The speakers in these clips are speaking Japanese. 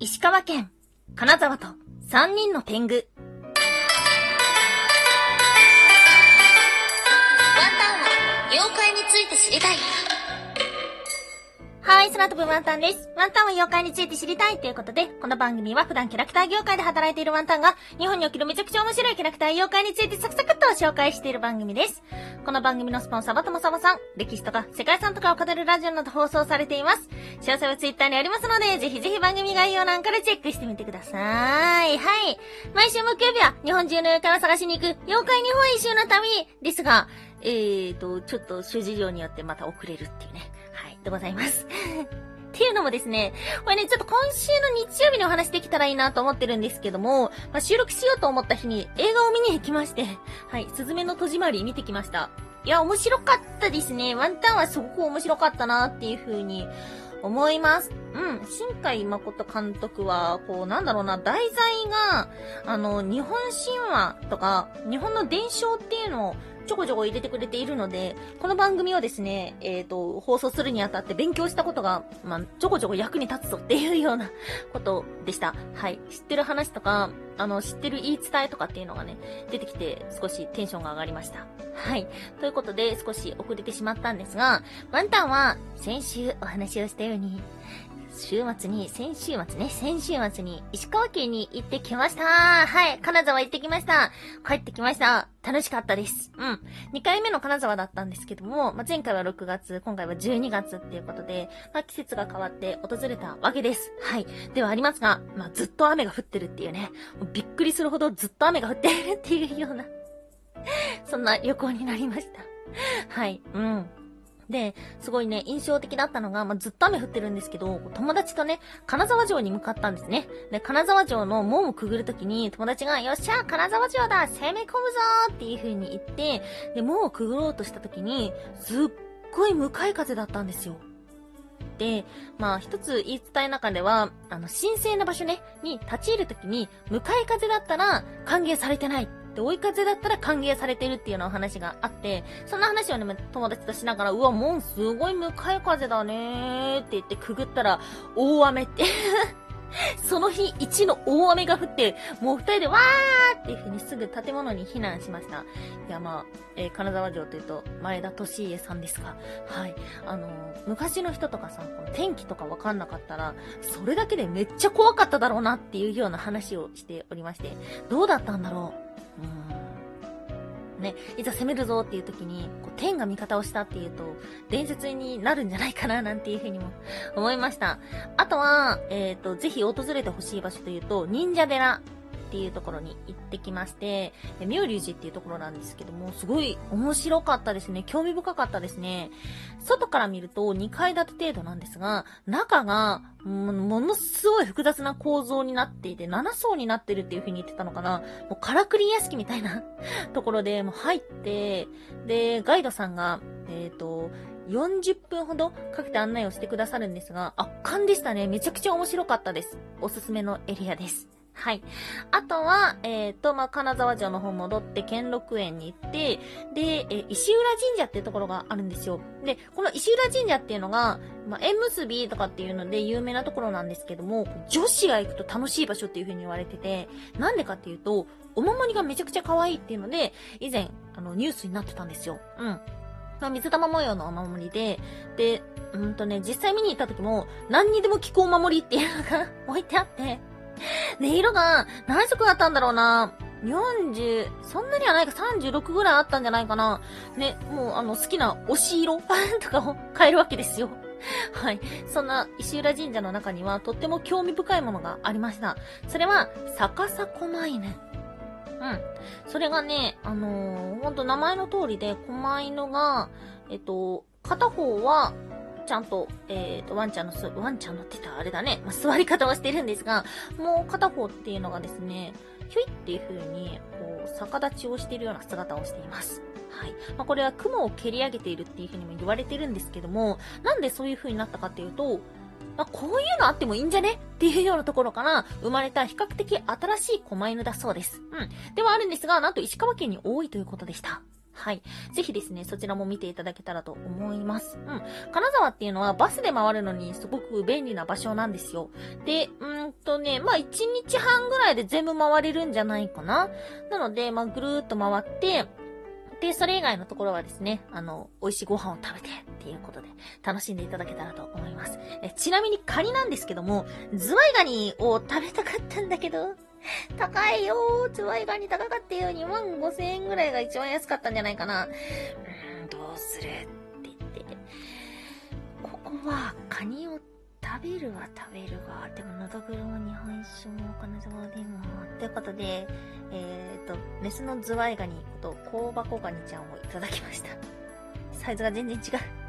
石川県、金沢と3人の天狗。ワンタンは妖怪について知りたい。はい、空飛ぶワンタンです。ワンタンは妖怪について知りたいということで、この番組は普段キャラクター業界で働いているワンタンが、日本におけるめちゃくちゃ面白いキャラクター妖怪についてサクサクっと紹介している番組です。この番組のスポンサーはともさまさん、歴史とか世界遺産とかを語るラジオなど放送されています。詳細はツイッターにありますので、ぜひぜひ番組概要欄からチェックしてみてください。はい。毎週木曜日は日本中の妖怪を探しに行く妖怪日本一周の旅ですが、えーと、ちょっと諸事情によってまた遅れるっていうね。でございます。っていうのもですね、これね、ちょっと今週の日曜日にお話できたらいいなと思ってるんですけども、まあ、収録しようと思った日に映画を見に行きまして、はい、すずめの戸締まり見てきました。いや、面白かったですね。ワンタンはすごく面白かったなっていう風に思います。うん。新海誠監督は、こう、なんだろうな、題材が、あの、日本神話とか、日本の伝承っていうのをちょこちょこ入れてくれているので、この番組をですね、えっ、ー、と、放送するにあたって勉強したことが、まあ、ちょこちょこ役に立つぞっていうような ことでした。はい。知ってる話とか、あの、知ってる言い伝えとかっていうのがね、出てきて少しテンションが上がりました。はい。ということで、少し遅れてしまったんですが、ワンタンは先週お話をしたように、週末に、先週末ね、先週末に石川県に行ってきました。はい、金沢行ってきました。帰ってきました。楽しかったです。うん。2回目の金沢だったんですけども、まあ、前回は6月、今回は12月っていうことで、まあ、季節が変わって訪れたわけです。はい。ではありますが、まあ、ずっと雨が降ってるっていうね、びっくりするほどずっと雨が降っているっていうようなそんな旅行になりました。はい。うん。で、すごいね、印象的だったのが、まあ、ずっと雨降ってるんですけど、友達とね、金沢城に向かったんですね。で、金沢城の門をくぐるときに、友達が、よっしゃ、金沢城だ攻め込むぞっていう風に言って、で、門をくぐろうとしたときに、すっごい向かい風だったんですよ。で、まあ一つ言い伝え中では、あの、神聖な場所ね、に立ち入るときに、向かい風だったら歓迎されてないで、追い風だったら歓迎されてるっていうようなお話があって、そんな話をね、友達としながら、うわ、もうすごい向かい風だねーって言ってくぐったら、大雨って その日一の大雨が降って、もう二人でわーっていう風にすぐ建物に避難しました。いや、まあ、えー、金沢城というと、前田利家さんですが、はい。あのー、昔の人とかさ、この天気とかわかんなかったら、それだけでめっちゃ怖かっただろうなっていうような話をしておりまして、どうだったんだろう？ね、いざ攻めるぞっていう時に、こう天が味方をしたっていうと、伝説になるんじゃないかななんていうふうにも思いました。あとは、えっ、ー、と、ぜひ訪れてほしい場所というと、忍者寺っていうところに行ってきまして、妙隆寺っていうところなんですけども、すごい面白かったですね。興味深かったですね。外から見ると2階建て程度なんですが、中が、ものすごい複雑な構造になっていて、7層になってるっていう風に言ってたのかな。もうカラクリ屋敷みたいな ところで、もう入って、で、ガイドさんが、えっ、ー、と、40分ほどかけて案内をしてくださるんですが、圧巻でしたね。めちゃくちゃ面白かったです。おすすめのエリアです。はい。あとは、えっ、ー、と、まあ、金沢城の方戻って兼六園に行って、で、え石浦神社っていうところがあるんですよ。で、この石浦神社っていうのが、まあ、縁結びとかっていうので有名なところなんですけども、女子が行くと楽しい場所っていう風に言われてて、なんでかっていうと、お守りがめちゃくちゃ可愛いっていうので、以前、あの、ニュースになってたんですよ。うん。まあ、水玉模様のお守りで、で、うんとね、実際見に行った時も、何にでも効くお守りっていうのが 置いてあって、で、色が何色だったんだろうな。40、そんなにはないか36ぐらいあったんじゃないかな。ね、もうあの好きな推し色 とかを変えるわけですよ。はい。そんな石浦神社の中にはとっても興味深いものがありました。それは、逆さ狛犬。うん。それがね、あのー、ほんと名前の通りで、狛犬が、えっと、片方は、ちゃんと、えっ、ー、と、ワンちゃんのす、ワンちゃんのってたあれだね、まあ、座り方をしてるんですが、もう片方っていうのがですね、ひょいっていう風に、こう、逆立ちをしているような姿をしています。はい。まあ、これは雲を蹴り上げているっていう風にも言われてるんですけども、なんでそういう風になったかっていうと、まあ、こういうのあってもいいんじゃね？っていうようなところから生まれた比較的新しい狛犬だそうです。うん。ではあるんですが、なんと石川県に多いということでした。はい。ぜひですね、そちらも見ていただけたらと思います。うん。金沢っていうのはバスで回るのにすごく便利な場所なんですよ。で、うんとね、まあ1日半ぐらいで全部回れるんじゃないかな。なので、まあぐるーっと回って、で、それ以外のところはですね、あの、美味しいご飯を食べてっていうことで楽しんでいただけたらと思います。えちなみにカニなんですけども、ズワイガニを食べたかったんだけど、高いよー。ズワイガニ高かったよ。2万5千円ぐらいが一番安かったんじゃないかな。うーん、どうするって言って。ここは、カニを食べるは食べるが、でも、のどぐろも日本酒もお金沢でも、ということで、えーと、メスのズワイガニこと、香箱ガニちゃんをいただきました。サイズが全然違う。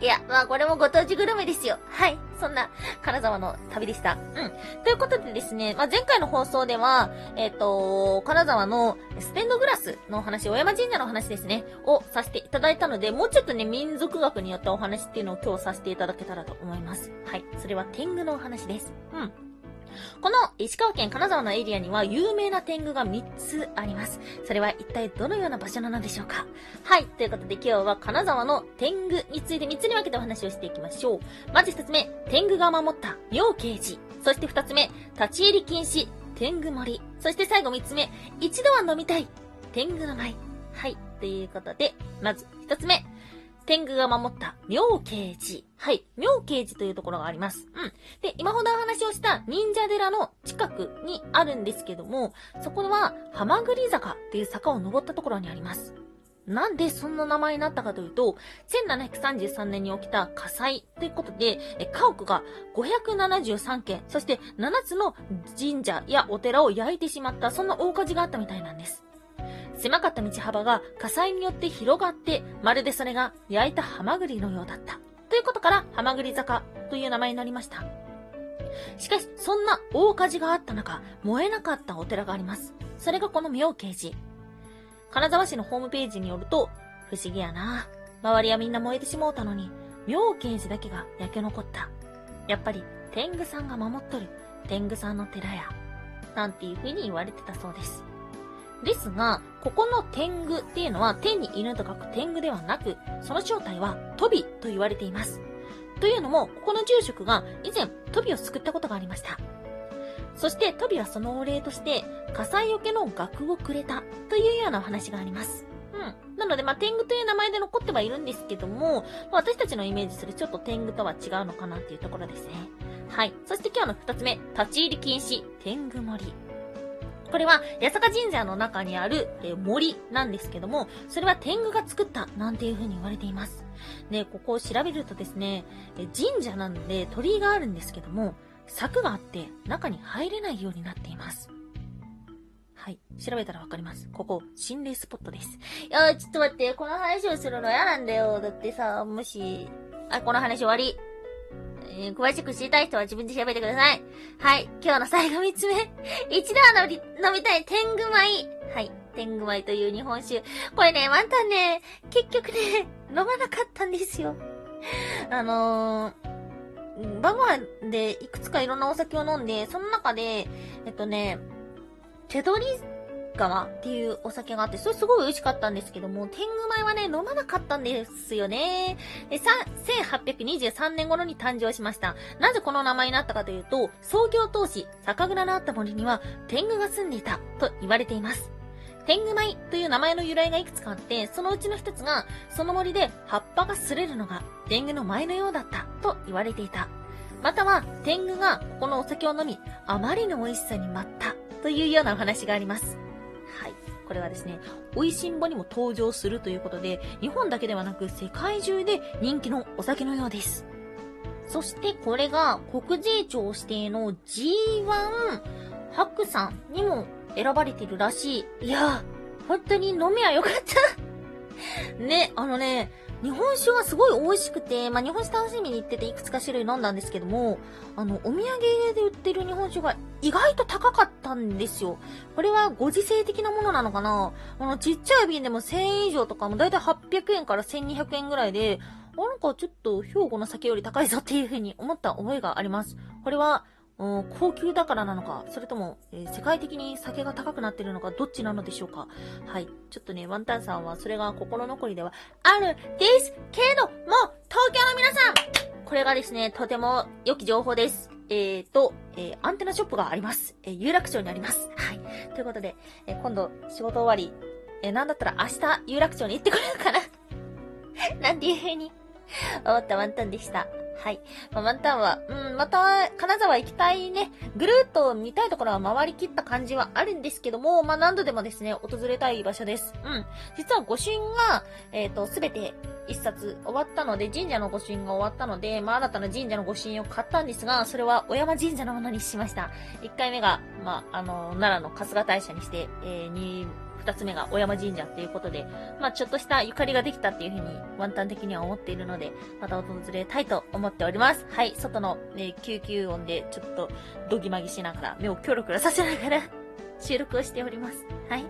いや、まあこれもご当地グルメですよ。はい。そんな、金沢の旅でした。うん。ということでですね、まあ前回の放送では、えっ、と、金沢のステンドグラスのお話、小山神社のお話ですね、をさせていただいたので、もうちょっとね、民族学によったお話っていうのを今日させていただけたらと思います。はい。それは天狗のお話です。うん。この石川県金沢のエリアには有名な天狗が3つあります。それは一体どのような場所なのでしょうか？はい。ということで今日は金沢の天狗について3つに分けてお話をしていきましょう。まず1つ目、天狗が守った妙慶寺。そして2つ目、立ち入り禁止、天狗森。そして最後3つ目、一度は飲みたい、天狗の舞。はい。ということで、まず1つ目、天狗が守った妙慶寺。はい。妙慶寺というところがあります。うん。で、今ほどお話をした忍者寺の近くにあるんですけども、そこは、浜栗坂っていう坂を登ったところにあります。なんでそんな名前になったかというと、1733年に起きた火災ということで、家屋が573件、そして7つの神社やお寺を焼いてしまった、そんな大火事があったみたいなんです。狭かった道幅が火災によって広がって、まるでそれが焼いたハマグリのようだった。ということから、ハマグリ坂という名前になりました。しかし、そんな大火事があった中、燃えなかったお寺があります。それがこの妙慶寺。金沢市のホームページによると、不思議やな。周りはみんな燃えてしもうたのに、妙慶寺だけが焼け残った。やっぱり、天狗さんが守っとる、天狗さんの寺や。なんていう風に言われてたそうです。ですが、ここの天狗っていうのは天に犬と書く天狗ではなく、その正体はトビと言われています。というのも、ここの住職が以前トビを救ったことがありました。そしてトビはそのお礼として火災よけの額をくれたというようなお話があります。うん。なので、まあ、天狗という名前で残ってはいるんですけども、まあ私たちのイメージするちょっと天狗とは違うのかなっていうところですね。はい。そして今日の二つ目、立ち入り禁止、天狗森。これは、八坂神社の中にある、え森なんですけども、それは天狗が作った、なんていう風に言われています。で、ここを調べるとですね、え神社なので鳥居があるんですけども、柵があって中に入れないようになっています。はい。調べたらわかります。ここ、心霊スポットです。いやー、ちょっと待って、この話をするの嫌なんだよ。だってさ、もし、あ、この話終わり。えー詳しく知りたい人は自分で調べてください。はい。今日の最後三つ目。一度は飲み、飲みたい天狗米。はい。天狗米という日本酒。これね、ワンタンね、結局ね、飲まなかったんですよ。あのー、晩ご飯でいくつかいろんなお酒を飲んで、その中で、えっとね、手取り川っていうお酒があって、それすごい美味しかったんですけども、天狗米はね、飲まなかったんですよね。で、さ、1823年頃に誕生しました。なぜこの名前になったかというと、創業当時、酒蔵のあった森には天狗が住んでいたと言われています。天狗米という名前の由来がいくつかあって、そのうちの一つが、その森で葉っぱが擦れるのが天狗の舞のようだったと言われていた。または、天狗がここのお酒を飲み、あまりの美味しさに舞ったというようなお話があります。はい。これはですね、美味しんぼにも登場するということで、日本だけではなく世界中で人気のお酒のようです。そしてこれが国税庁指定の G1 白山にも選ばれてるらしい。いやー、本当に飲みはよかった。ね、あのね、日本酒がすごい美味しくて、まあ、日本酒楽しみに行ってていくつか種類飲んだんですけども、あの、お土産で売ってる日本酒が意外と高かったんですよ。これはご時世的なものなのかな？あの、ちっちゃい瓶でも1000円以上とかもだいたい800円から1200円ぐらいで、なんかちょっと兵庫の酒より高いぞっていう風に思った覚えがあります。これは高級だからなのか、それとも、えー世界的に酒が高くなってるのか、どっちなのでしょうか。はい。ちょっとね、ワンタンさんはそれが心残りではあるですけども、東京の皆さんこれがですね、とても良き情報です。えーと、えーアンテナショップがあります。えー有楽町にあります。はい。ということで、えー今度仕事終わり、えーなんだったら明日有楽町に行ってこれるかな なんていう風に思ったワンタンでした。はい。まあ、ワンタンは、うん、また、金沢行きたいね、ぐるっと見たいところは回りきった感じはあるんですけども、まあ、何度でもですね、訪れたい場所です。うん。実は御朱印が、えっ、と、すべて一冊終わったので、神社の御朱印が終わったので、まあ、新たな神社の御朱印を買ったんですが、それは小山神社のものにしました。1回目が、まあ、あの、奈良の春日大社にして、えー、2、二つ目が小山神社っていうことで、まあちょっとしたゆかりができたっていうふうにワンタン的には思っているので、また訪れたいと思っております。はい、外の、ね、救急音でちょっとドギマギしながら、目をキョロキョロさせながら 収録をしております。はい。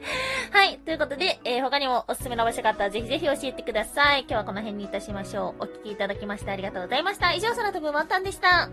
はい。ということで、えー他にもおすすめの場所があったらぜひぜひ教えてください。今日はこの辺にいたしましょう。お聞きいただきましてありがとうございました。以上、その飛ぶワンタンでした。